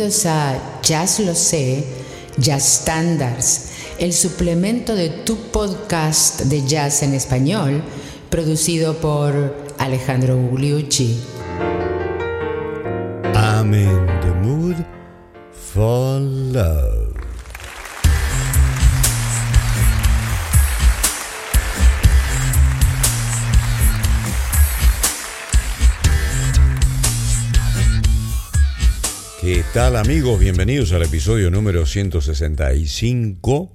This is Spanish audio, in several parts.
Bienvenidos a Jazz Lo Sé, Jazz Standards, el suplemento de tu podcast de jazz en español, producido por Alejandro Gugliucci. Mood love. ¿Qué tal amigos? Bienvenidos al episodio número 165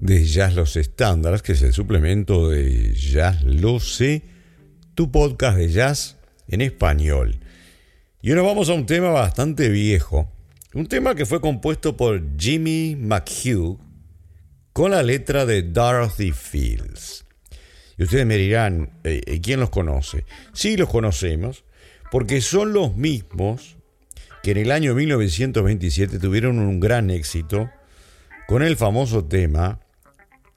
de Jazz Los Estándares, que es el suplemento de Jazz Lo Sé, tu podcast de jazz en español. Y ahora vamos a un tema bastante viejo, un tema que fue compuesto por Jimmy McHugh con la letra de Dorothy Fields. Y ustedes me dirán, eh, eh, ¿quién los conoce? Sí los conocemos, porque son los mismos que en el año 1927 tuvieron un gran éxito con el famoso tema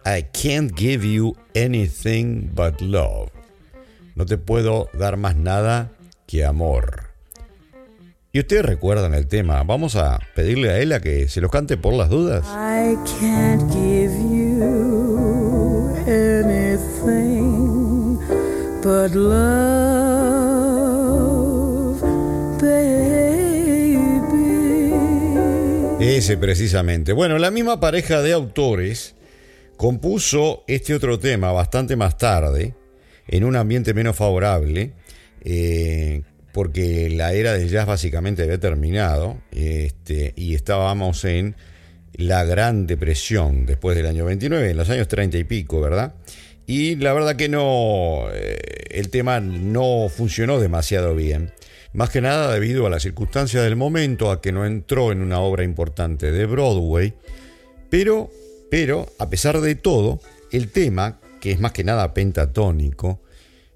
I Can't Give You Anything But Love. No te puedo dar más nada que amor. Y ustedes recuerdan el tema, vamos a pedirle a ella que se los cante por las dudas. I can't give you anything but love, Ese precisamente. Bueno, la misma pareja de autores compuso este otro tema bastante más tarde, en un ambiente menos favorable, eh, porque la era del jazz básicamente había terminado este, y estábamos en la Gran Depresión después del año 29, en los años 30 y pico, ¿verdad? Y la verdad que no, eh, el tema no funcionó demasiado bien. Más que nada debido a la circunstancia del momento, a que no entró en una obra importante de Broadway. Pero, pero, a pesar de todo, el tema, que es más que nada pentatónico,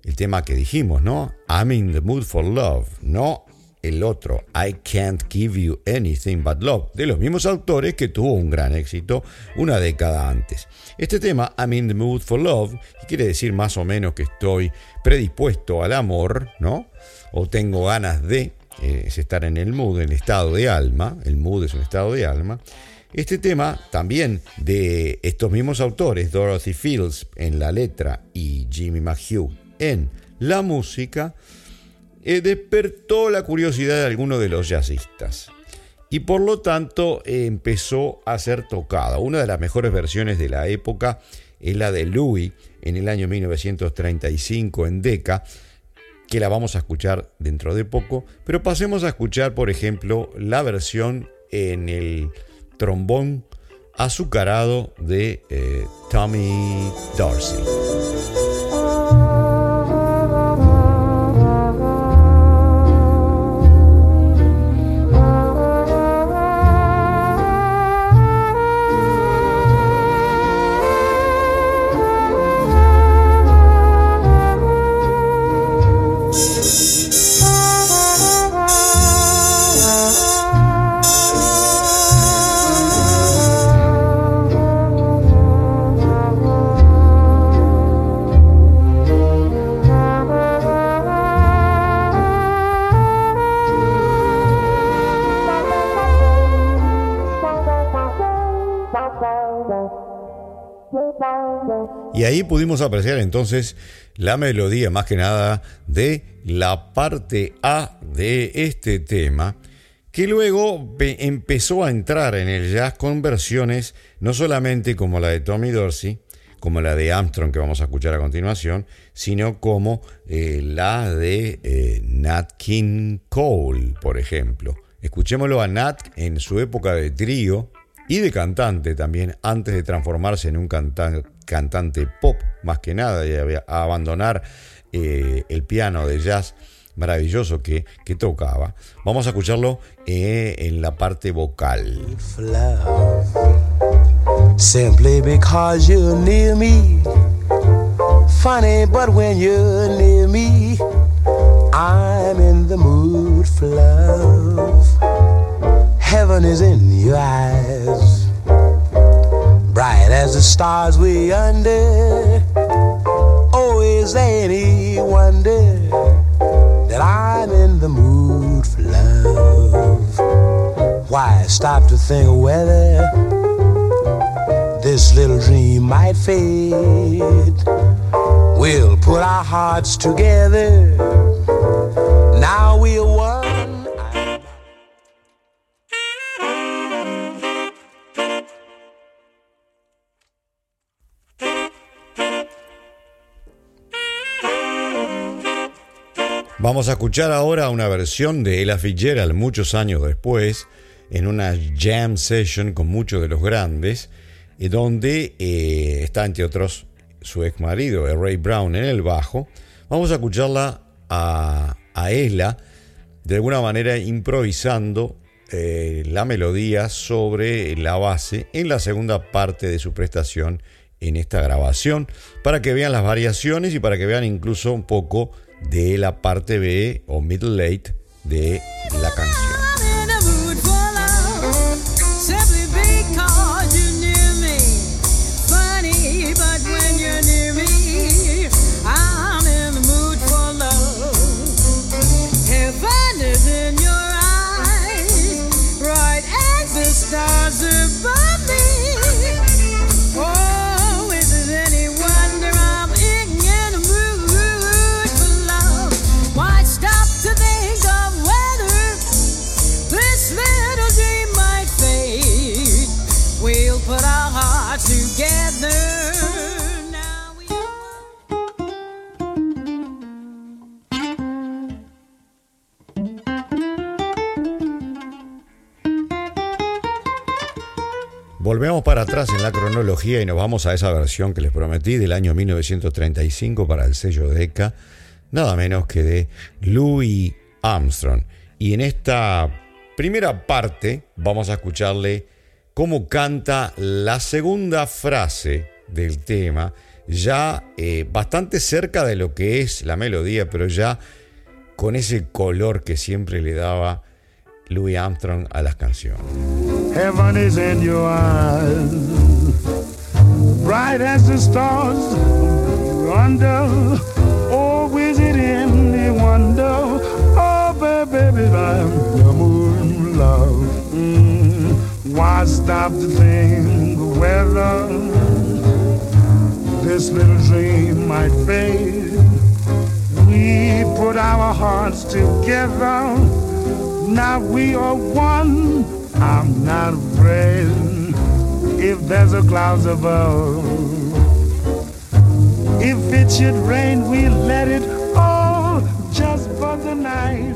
el tema que dijimos, ¿no? I'm in the mood for love, no el otro, I can't give you anything but love, de los mismos autores que tuvo un gran éxito una década antes. Este tema, I'm in the mood for love, quiere decir más o menos que estoy predispuesto al amor, ¿no? O tengo ganas de, eh, es estar en el mood, en el estado de alma, el mood es un estado de alma. Este tema también de estos mismos autores, Dorothy Fields en la letra y Jimmy McHugh en la música, eh, despertó la curiosidad de algunos de los jazzistas. Y por lo tanto empezó a ser tocada. Una de las mejores versiones de la época es la de Louis en el año 1935 en Decca, que la vamos a escuchar dentro de poco. Pero pasemos a escuchar, por ejemplo, la versión en el trombón azucarado de eh, Tommy Dorsey. Y pudimos apreciar entonces la melodía más que nada de la parte A de este tema, que luego empezó a entrar en el jazz con versiones no solamente como la de Tommy Dorsey, como la de Armstrong que vamos a escuchar a continuación, sino como eh, la de eh, Nat King Cole, por ejemplo. Escuchémoslo a Nat en su época de trío y de cantante también, antes de transformarse en un cantante cantante pop más que nada y a abandonar eh, el piano de jazz maravilloso que, que tocaba. Vamos a escucharlo eh, en la parte vocal. Simply because you're near me. Funny, but when you're near me, I'm in the mood for love. Heaven is in your eyes. Bright as the stars we under. Oh, is there any wonder that I'm in the mood for love? Why? stop to think of whether this little dream might fade. We'll put our hearts together. Now we Vamos a escuchar ahora una versión de Ella Fitzgerald muchos años después, en una jam session con muchos de los grandes, y donde eh, está entre otros su ex marido, Ray Brown, en el bajo. Vamos a escucharla a, Ella, de alguna manera improvisando eh, la melodía sobre la base en la segunda parte de su prestación en esta grabación, para que vean las variaciones y para que vean incluso un poco de la parte B o middle late de la canción. Y nos vamos a esa versión que les prometí del año 1935 para el sello Decca, nada menos que de Louis Armstrong. Y en esta primera parte vamos a escucharle cómo canta la segunda frase del tema, ya eh, bastante cerca de lo que es la melodía, pero ya con ese color que siempre le daba Louis Armstrong a las canciones. Bright as the stars under. Oh, is it any wonder? Oh, baby, baby, I'm the moon, love. Mm, why stop to think whether this little dream might fade? We put our hearts together. Now we are one. I'm not afraid if there's a cloud above. If it should rain, we let it all just for the night.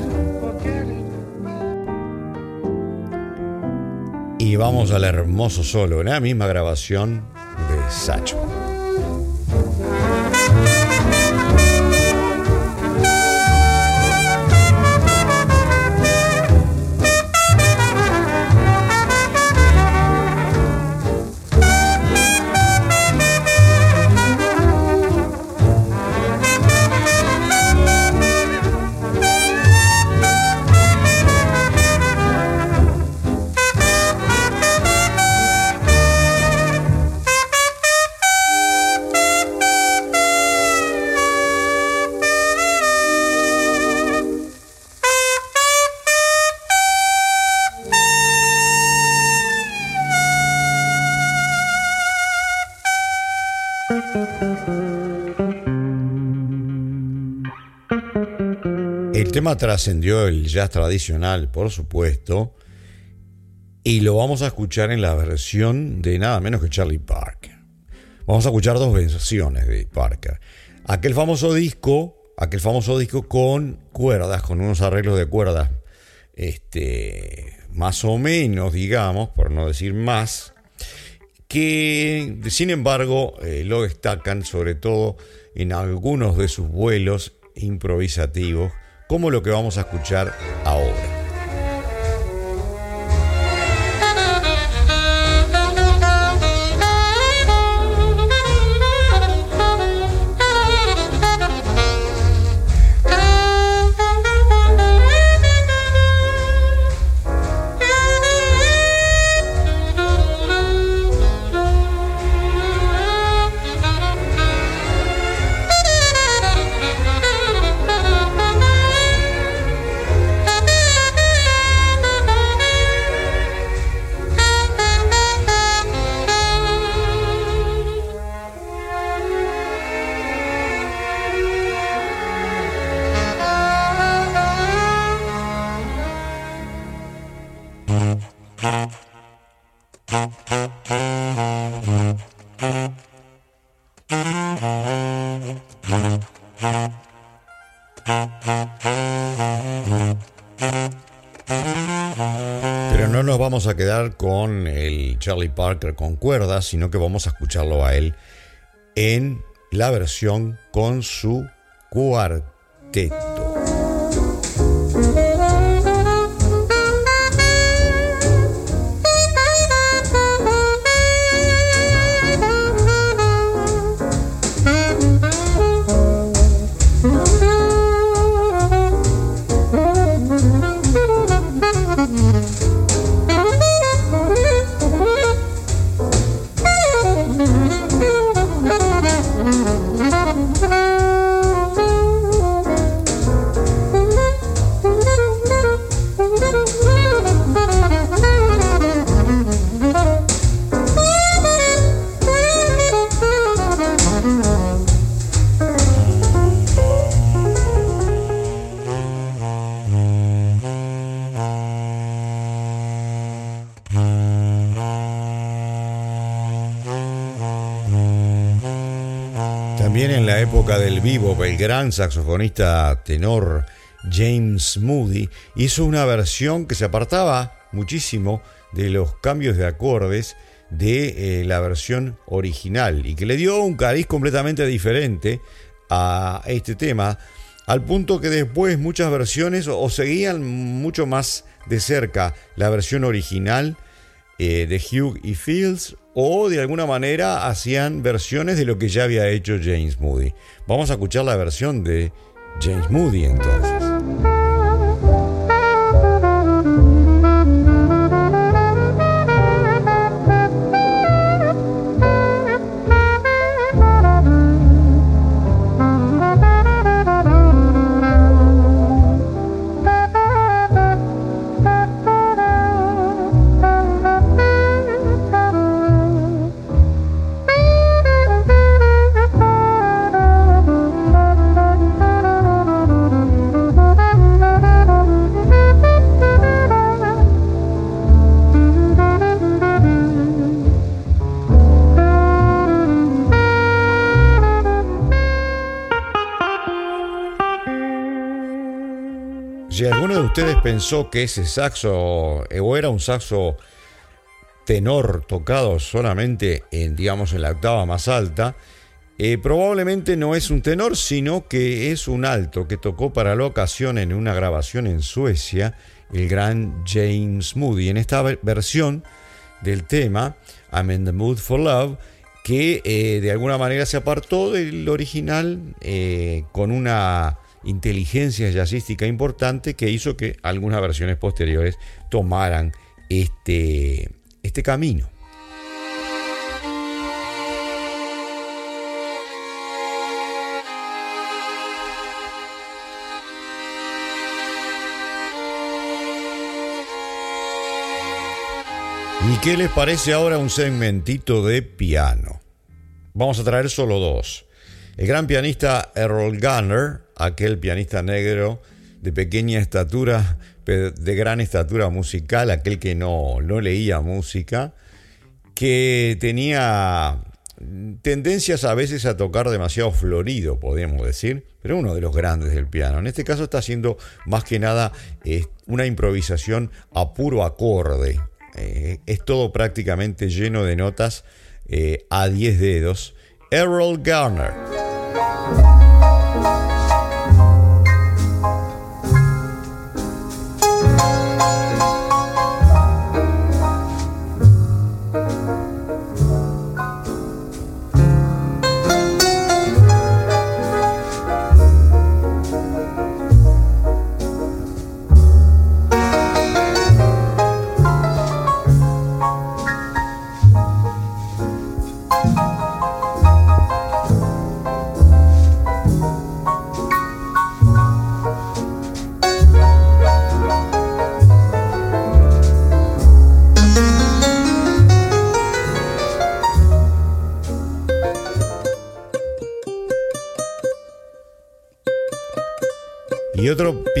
Y vamos al hermoso solo, en la misma grabación de Sacho. Tema trascendió el jazz tradicional, por supuesto, y lo vamos a escuchar en la versión de nada menos que Charlie Parker. Vamos a escuchar dos versiones de Parker. Aquel famoso disco, aquel famoso disco con cuerdas, con unos arreglos de cuerdas, este, más o menos, digamos, por no decir más, que sin embargo eh, lo destacan sobre todo en algunos de sus vuelos improvisativos, como lo que vamos a escuchar ahora. Vamos a quedar con el Charlie Parker con cuerdas, sino que vamos a escucharlo a él en la versión con su cuarteto. Época del vivo, el gran saxofonista tenor James Moody hizo una versión que se apartaba muchísimo de los cambios de acordes de eh, la versión original y que le dio un cariz completamente diferente a este tema, al punto que después muchas versiones o, o seguían mucho más de cerca la versión original eh, de Hugh y Fields o de alguna manera hacían versiones de lo que ya había hecho James Moody. Vamos a escuchar la versión de James Moody entonces. Si alguno de ustedes pensó que ese saxo eh, o era un saxo tenor tocado solamente en, digamos, en la octava más alta, eh, probablemente no es un tenor, sino que es un alto que tocó para la ocasión en una grabación en Suecia el gran James Moody. En esta ver- versión del tema, I'm in the Mood for Love, que eh, de alguna manera se apartó del original con una inteligencia jazzística importante que hizo que algunas versiones posteriores tomaran este, este camino. ¿Y qué les parece ahora un segmentito de piano? Vamos a traer solo dos. El gran pianista Errol Garner, aquel pianista negro de pequeña estatura, de gran estatura musical, aquel que no, no leía música, que tenía tendencias a veces a tocar demasiado florido, podríamos decir, pero uno de los grandes del piano. En este caso está haciendo más que nada eh, una improvisación a puro acorde. Eh, es todo prácticamente lleno de notas eh, a 10 dedos. Errol Garner.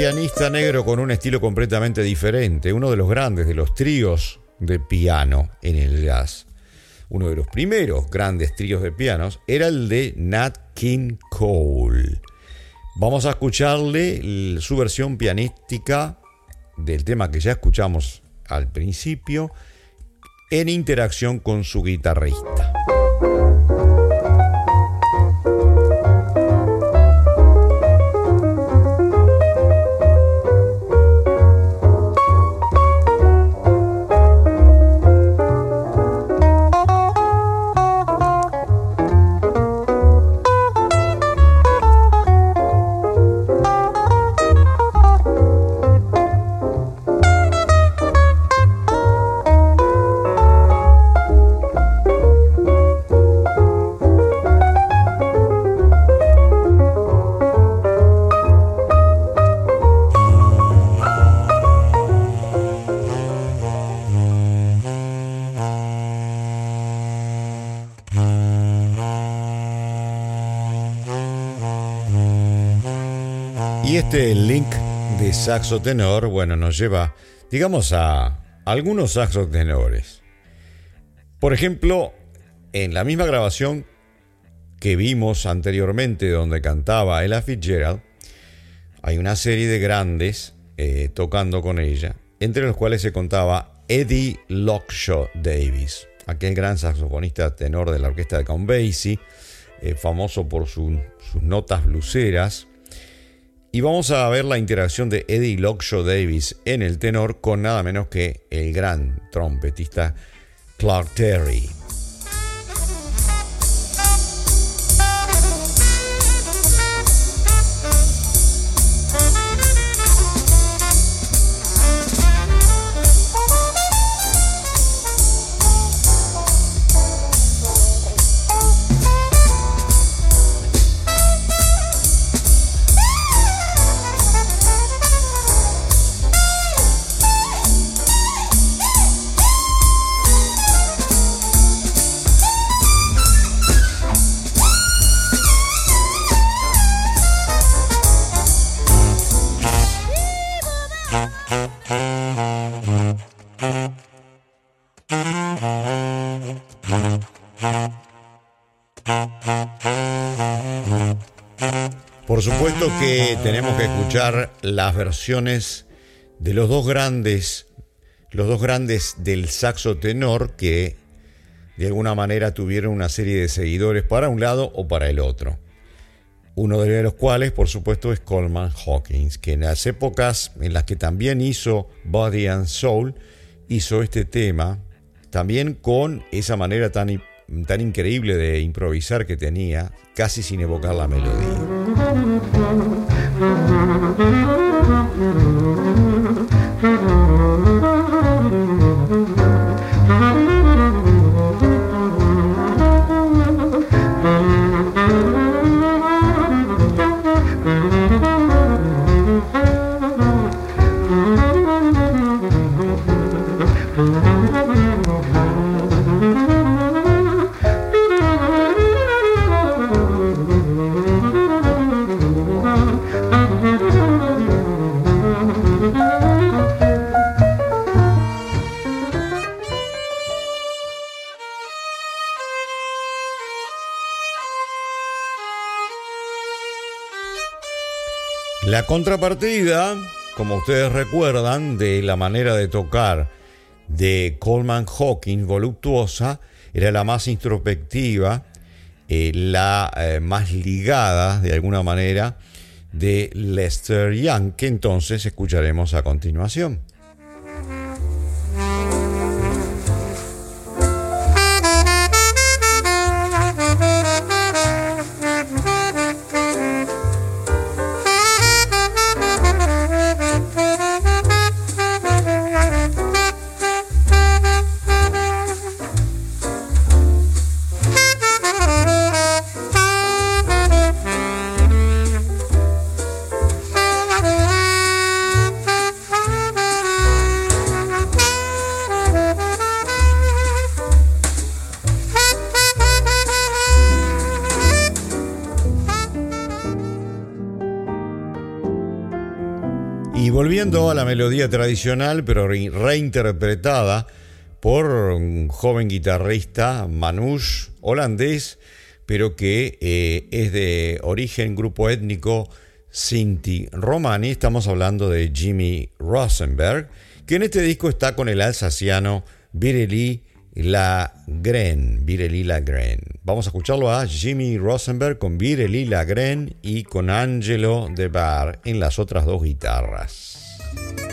Pianista negro con un estilo completamente diferente, uno de los grandes de los tríos de piano en el jazz. Uno de los primeros grandes tríos de pianos era el de Nat King Cole. Vamos a escucharle su versión pianística del tema que ya escuchamos al principio, en interacción con su guitarrista. Y este link de saxo tenor, bueno, nos lleva, digamos, a algunos saxo tenores. Por ejemplo, en la misma grabación que vimos anteriormente donde cantaba Ella Fitzgerald, hay una serie de grandes eh, tocando con ella, entre los cuales se contaba Eddie Lockshaw Davis, aquel gran saxofonista tenor de la orquesta de Count Basie, eh, famoso por su- sus notas bluseras. Y vamos a ver la interacción de Eddie Lockshaw Davis en el tenor con nada menos que el gran trompetista Clark Terry. Supuesto que tenemos que escuchar las versiones de los dos grandes, los dos grandes del saxo tenor que de alguna manera tuvieron una serie de seguidores para un lado o para el otro. Uno de los cuales, por supuesto, es Coleman Hawkins, que en las épocas en las que también hizo Body and Soul, hizo este tema, también con esa manera tan, tan increíble de improvisar que tenía, casi sin evocar la melodía. Mm-hmm. Contrapartida, como ustedes recuerdan, de la manera de tocar de Coleman Hawkins, voluptuosa, era la más introspectiva, eh, la eh, más ligada, de alguna manera, de Lester Young, que entonces escucharemos a continuación. Volviendo a la melodía tradicional, pero re- reinterpretada por un joven guitarrista, Manouche, holandés, pero que eh, es de origen grupo étnico Sinti Romani. Estamos hablando de Jimmy Rosenberg, que en este disco está con el alsaciano Bireli Lagren. Bireli Lagren. Vamos a escucharlo a Jimmy Rosenberg con Bireli Lagren y con Angelo De Bar en las otras dos guitarras. Thank you.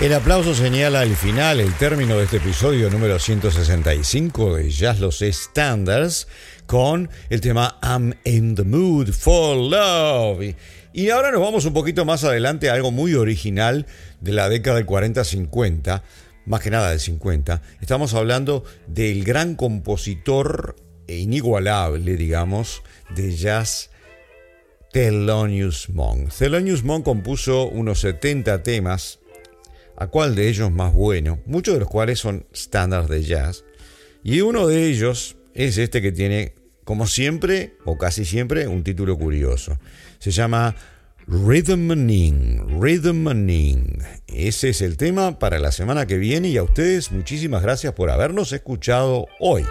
El aplauso señala el final, el término de este episodio número 165 de Jazz Los Standards con el tema I'm in the mood for love. Y, ahora nos vamos un poquito más adelante a algo muy original de la década del 40-50, más que nada del 50. Estamos hablando del gran compositor e inigualable, digamos, de jazz Thelonious Monk. Thelonious Monk compuso unos 70 temas a cuál de ellos más bueno, muchos de los cuales son estándares de jazz, y uno de ellos es este que tiene, como siempre, o casi siempre, un título curioso. Se llama Rhythmaning, Rhythmaning. Ese es el tema para la semana que viene y a ustedes muchísimas gracias por habernos escuchado hoy.